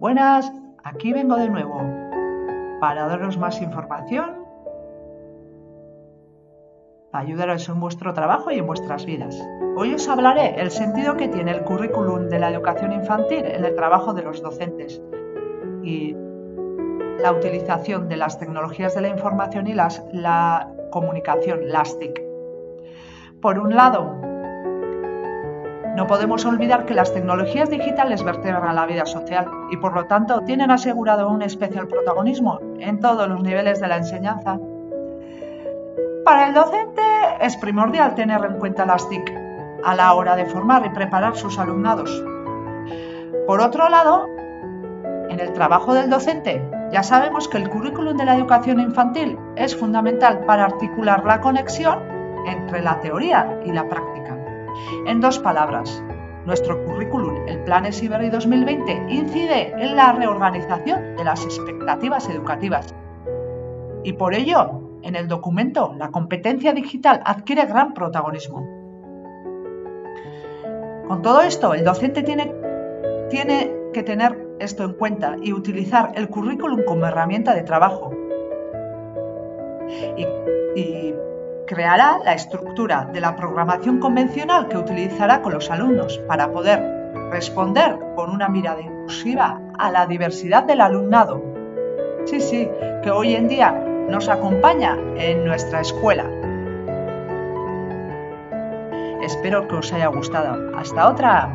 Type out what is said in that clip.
Buenas, aquí vengo de nuevo para daros más información, para ayudaros en vuestro trabajo y en vuestras vidas. Hoy os hablaré el sentido que tiene el currículum de la educación infantil en el trabajo de los docentes y la utilización de las tecnologías de la información y las, la comunicación, las TIC. Por un lado, no podemos olvidar que las tecnologías digitales vertebran la vida social y por lo tanto tienen asegurado un especial protagonismo en todos los niveles de la enseñanza. Para el docente es primordial tener en cuenta las TIC a la hora de formar y preparar sus alumnados. Por otro lado, en el trabajo del docente ya sabemos que el currículum de la educación infantil es fundamental para articular la conexión entre la teoría y la práctica. En dos palabras, nuestro currículum, el Plan ESIBERI 2020, incide en la reorganización de las expectativas educativas. Y por ello, en el documento, la competencia digital adquiere gran protagonismo. Con todo esto, el docente tiene, tiene que tener esto en cuenta y utilizar el currículum como herramienta de trabajo. Creará la estructura de la programación convencional que utilizará con los alumnos para poder responder con una mirada inclusiva a la diversidad del alumnado. Sí, sí, que hoy en día nos acompaña en nuestra escuela. Espero que os haya gustado. Hasta otra.